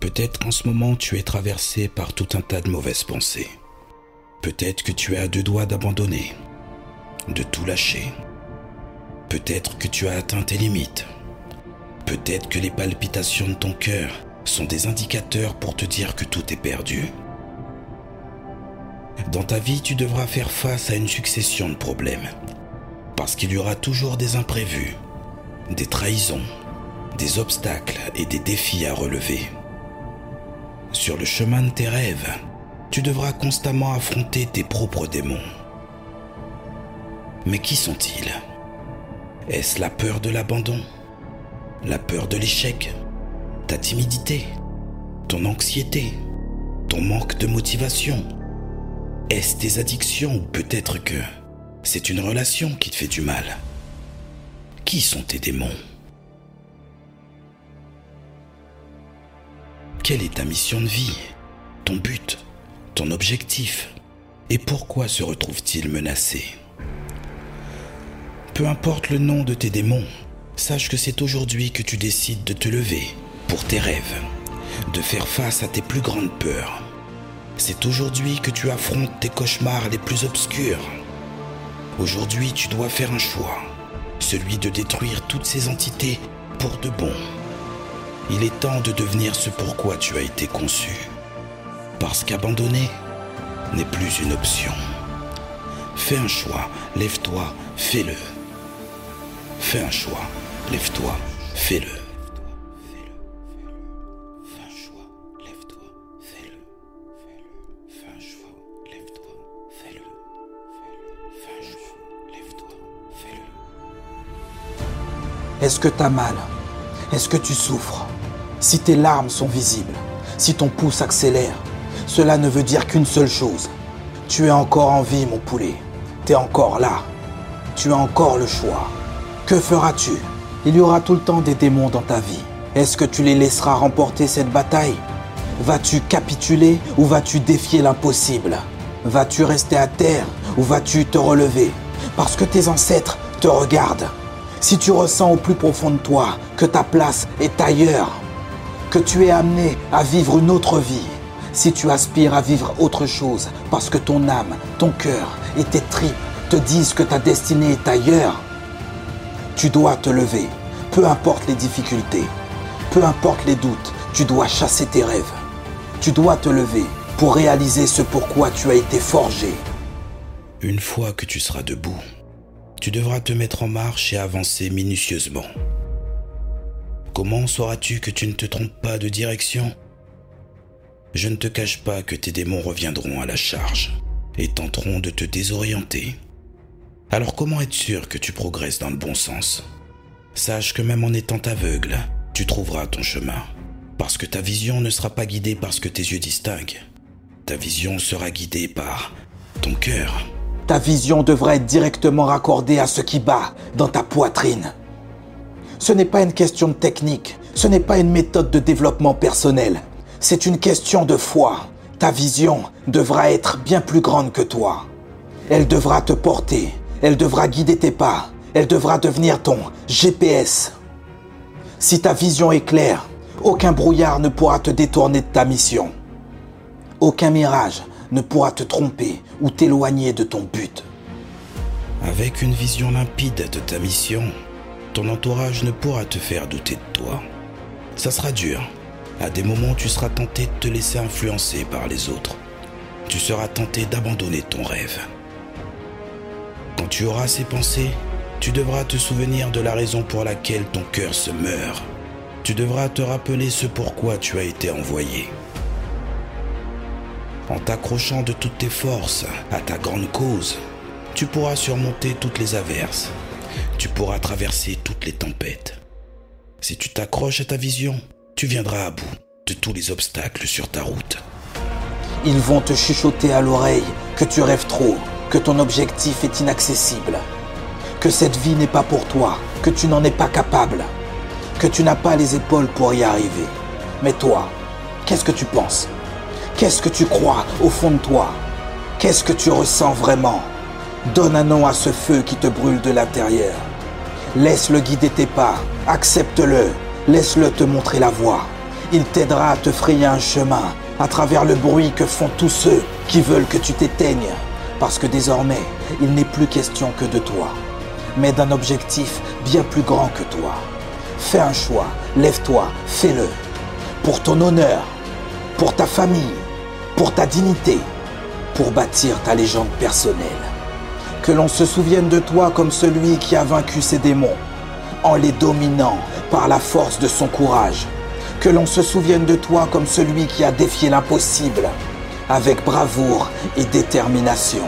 Peut-être qu'en ce moment tu es traversé par tout un tas de mauvaises pensées. Peut-être que tu es à deux doigts d'abandonner, de tout lâcher. Peut-être que tu as atteint tes limites. Peut-être que les palpitations de ton cœur sont des indicateurs pour te dire que tout est perdu. Dans ta vie, tu devras faire face à une succession de problèmes. Parce qu'il y aura toujours des imprévus, des trahisons, des obstacles et des défis à relever. Sur le chemin de tes rêves, tu devras constamment affronter tes propres démons. Mais qui sont-ils? Est-ce la peur de l'abandon? La peur de l'échec? Ta timidité? Ton anxiété? Ton manque de motivation? Est-ce tes addictions ou peut-être que c'est une relation qui te fait du mal? Qui sont tes démons? Quelle est ta mission de vie Ton but Ton objectif Et pourquoi se retrouve-t-il menacé? Peu importe le nom de tes démons, sache que c'est aujourd'hui que tu décides de te lever pour tes rêves, de faire face à tes plus grandes peurs. C'est aujourd'hui que tu affrontes tes cauchemars les plus obscurs. Aujourd'hui, tu dois faire un choix, celui de détruire toutes ces entités pour de bon. Il est temps de devenir ce pourquoi tu as été conçu. Parce qu'abandonner n'est plus une option. Fais un choix, lève-toi, fais-le. Fais un choix, lève-toi, fais-le. Est-ce que t'as mal? Est-ce que tu souffres? Si tes larmes sont visibles, si ton pouce accélère, cela ne veut dire qu'une seule chose. Tu es encore en vie, mon poulet. T'es encore là. Tu as encore le choix. Que feras-tu? Il y aura tout le temps des démons dans ta vie. Est-ce que tu les laisseras remporter cette bataille? Vas-tu capituler ou vas-tu défier l'impossible? Vas-tu rester à terre ou vas-tu te relever? Parce que tes ancêtres te regardent. Si tu ressens au plus profond de toi que ta place est ailleurs, que tu es amené à vivre une autre vie, si tu aspires à vivre autre chose parce que ton âme, ton cœur et tes tripes te disent que ta destinée est ailleurs, tu dois te lever, peu importe les difficultés, peu importe les doutes, tu dois chasser tes rêves. Tu dois te lever pour réaliser ce pourquoi tu as été forgé. Une fois que tu seras debout, tu devras te mettre en marche et avancer minutieusement. Comment sauras-tu que tu ne te trompes pas de direction? Je ne te cache pas que tes démons reviendront à la charge et tenteront de te désorienter. Alors comment être sûr que tu progresses dans le bon sens? Sache que même en étant aveugle, tu trouveras ton chemin. Parce que ta vision ne sera pas guidée par ce que tes yeux distinguent. Ta vision sera guidée par ton cœur. Ta vision devrait être directement raccordée à ce qui bat dans ta poitrine. Ce n'est pas une question de technique, ce n'est pas une méthode de développement personnel, c'est une question de foi. Ta vision devra être bien plus grande que toi. Elle devra te porter, elle devra guider tes pas, elle devra devenir ton GPS. Si ta vision est claire, aucun brouillard ne pourra te détourner de ta mission. Aucun mirage ne pourra te tromper ou t'éloigner de ton but. Avec une vision limpide de ta mission, ton entourage ne pourra te faire douter de toi. Ça sera dur. À des moments, tu seras tenté de te laisser influencer par les autres. Tu seras tenté d'abandonner ton rêve. Quand tu auras ces pensées, tu devras te souvenir de la raison pour laquelle ton cœur se meurt. Tu devras te rappeler ce pourquoi tu as été envoyé. En t'accrochant de toutes tes forces à ta grande cause, tu pourras surmonter toutes les averses. Tu pourras traverser toutes les tempêtes. Si tu t'accroches à ta vision, tu viendras à bout de tous les obstacles sur ta route. Ils vont te chuchoter à l'oreille que tu rêves trop, que ton objectif est inaccessible, que cette vie n'est pas pour toi, que tu n'en es pas capable, que tu n'as pas les épaules pour y arriver. Mais toi, qu'est-ce que tu penses? Qu'est-ce que tu crois au fond de toi? Qu'est-ce que tu ressens vraiment? Donne un nom à ce feu qui te brûle de l'intérieur. Laisse-le guider tes pas, accepte-le, laisse-le te montrer la voie. Il t'aidera à te frayer un chemin à travers le bruit que font tous ceux qui veulent que tu t'éteignes. Parce que désormais, il n'est plus question que de toi, mais d'un objectif bien plus grand que toi. Fais un choix, lève-toi, fais-le. Pour ton honneur, pour ta famille, pour ta dignité, pour bâtir ta légende personnelle. Que l'on se souvienne de toi comme celui qui a vaincu ses démons, en les dominant par la force de son courage. Que l'on se souvienne de toi comme celui qui a défié l'impossible, avec bravoure et détermination.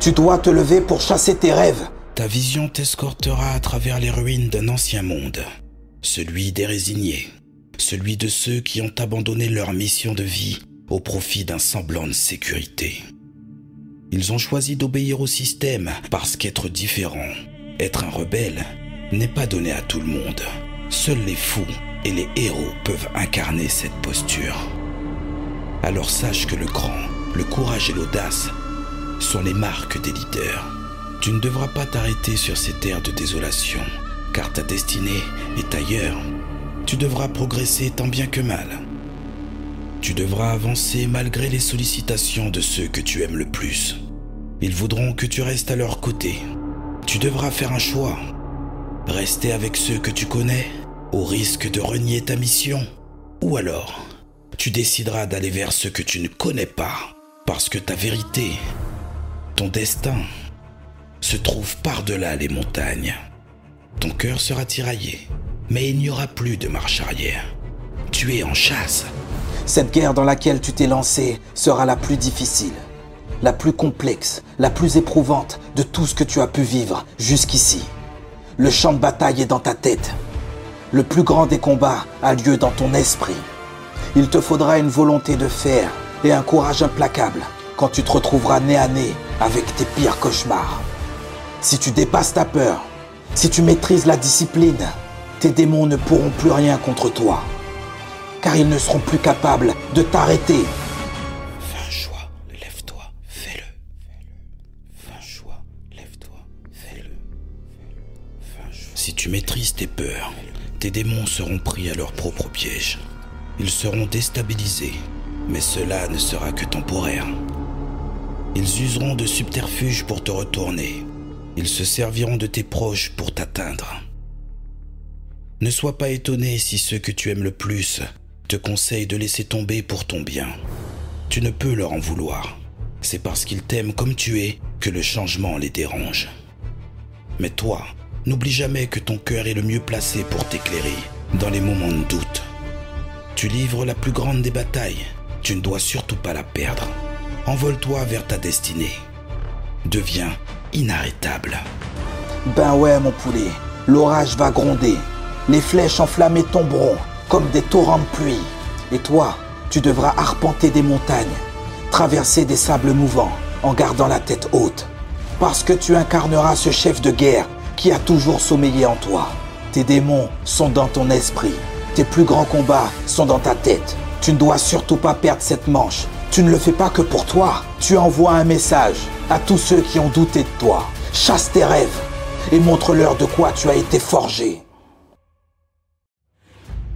Tu dois te lever pour chasser tes rêves. Ta vision t'escortera à travers les ruines d'un ancien monde, celui des résignés, celui de ceux qui ont abandonné leur mission de vie au profit d'un semblant de sécurité. Ils ont choisi d'obéir au système parce qu'être différent, être un rebelle, n'est pas donné à tout le monde. Seuls les fous et les héros peuvent incarner cette posture. Alors sache que le cran, le courage et l'audace sont les marques des leaders. Tu ne devras pas t'arrêter sur ces terres de désolation, car ta destinée est ailleurs. Tu devras progresser tant bien que mal. Tu devras avancer malgré les sollicitations de ceux que tu aimes le plus. Ils voudront que tu restes à leur côté. Tu devras faire un choix. Rester avec ceux que tu connais, au risque de renier ta mission. Ou alors, tu décideras d'aller vers ceux que tu ne connais pas, parce que ta vérité, ton destin, se trouve par-delà les montagnes. Ton cœur sera tiraillé, mais il n'y aura plus de marche arrière. Tu es en chasse. Cette guerre dans laquelle tu t'es lancé sera la plus difficile, la plus complexe, la plus éprouvante de tout ce que tu as pu vivre jusqu'ici. Le champ de bataille est dans ta tête. Le plus grand des combats a lieu dans ton esprit. Il te faudra une volonté de fer et un courage implacable quand tu te retrouveras nez à nez avec tes pires cauchemars. Si tu dépasses ta peur, si tu maîtrises la discipline, tes démons ne pourront plus rien contre toi, car ils ne seront plus capables de t'arrêter. Maîtrises tes peurs, tes démons seront pris à leur propre piège. Ils seront déstabilisés, mais cela ne sera que temporaire. Ils useront de subterfuges pour te retourner. Ils se serviront de tes proches pour t'atteindre. Ne sois pas étonné si ceux que tu aimes le plus te conseillent de laisser tomber pour ton bien. Tu ne peux leur en vouloir. C'est parce qu'ils t'aiment comme tu es que le changement les dérange. Mais toi, n'oublie jamais que ton cœur est le mieux placé pour t'éclairer dans les moments de doute. Tu livres la plus grande des batailles. Tu ne dois surtout pas la perdre. Envole-toi vers ta destinée. Deviens inarrêtable. Ben ouais, mon poulet, l'orage va gronder. Les flèches enflammées tomberont comme des torrents de pluie. Et toi, tu devras arpenter des montagnes, traverser des sables mouvants en gardant la tête haute. Parce que tu incarneras ce chef de guerre qui a toujours sommeillé en toi. Tes démons sont dans ton esprit. Tes plus grands combats sont dans ta tête. Tu ne dois surtout pas perdre cette manche. Tu ne le fais pas que pour toi. Tu envoies un message à tous ceux qui ont douté de toi. Chasse tes rêves et montre-leur de quoi tu as été forgé.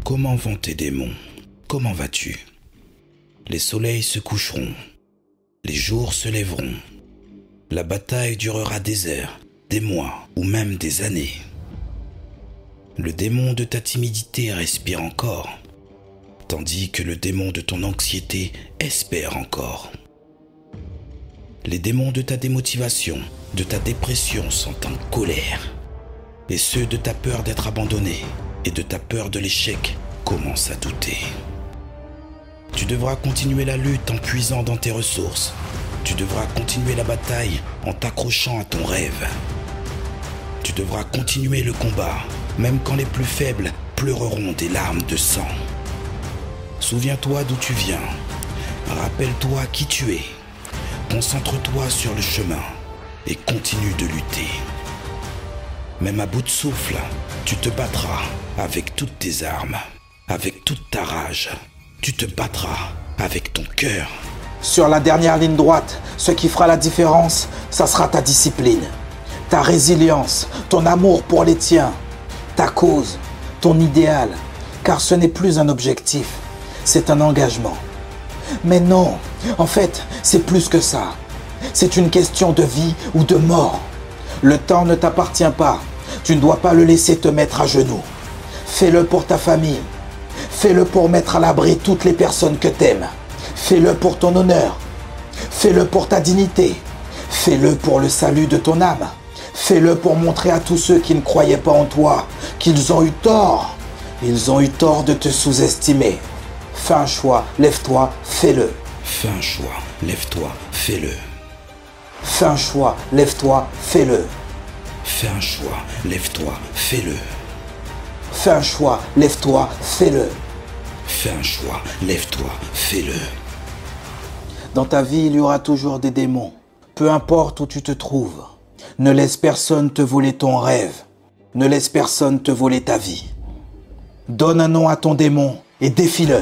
Comment vont tes démons? Comment vas-tu? Les soleils se coucheront, les jours se lèveront. La bataille durera des heures, des mois ou même des années. Le démon de ta timidité respire encore, tandis que le démon de ton anxiété espère encore. Les démons de ta démotivation, de ta dépression sont en colère. Et ceux de ta peur d'être abandonné et de ta peur de l'échec commencent à douter. Tu devras continuer la lutte en puisant dans tes ressources. Tu devras continuer la bataille en t'accrochant à ton rêve. Tu devras continuer le combat, même quand les plus faibles pleureront des larmes de sang. Souviens-toi d'où tu viens. Rappelle-toi qui tu es. Concentre-toi sur le chemin et continue de lutter. Même à bout de souffle, tu te battras avec toutes tes armes, avec toute ta rage. Tu te battras avec ton cœur. Sur la dernière ligne droite, ce qui fera la différence, ça sera ta discipline, ta résilience, ton amour pour les tiens, ta cause, ton idéal, car ce n'est plus un objectif, c'est un engagement. Mais non, en fait, c'est plus que ça. C'est une question de vie ou de mort. Le temps ne t'appartient pas. Tu ne dois pas le laisser te mettre à genoux. Fais-le pour ta famille. Fais-le pour mettre à l'abri toutes les personnes que t'aimes. Fais-le pour ton honneur. Fais-le pour ta dignité. Fais-le pour le salut de ton âme. Fais-le pour montrer à tous ceux qui ne croyaient pas en toi qu'ils ont eu tort. Ils ont eu tort de te sous-estimer. Fais un choix, lève-toi, fais-le. Fais un choix, lève-toi, fais-le. Fais un choix, lève-toi, fais-le. Fais un choix, lève-toi, fais-le. Fais un choix, lève-toi, fais-le. Fais un choix, lève-toi, fais-le. Dans ta vie, il y aura toujours des démons. Peu importe où tu te trouves. Ne laisse personne te voler ton rêve. Ne laisse personne te voler ta vie. Donne un nom à ton démon et défie-le.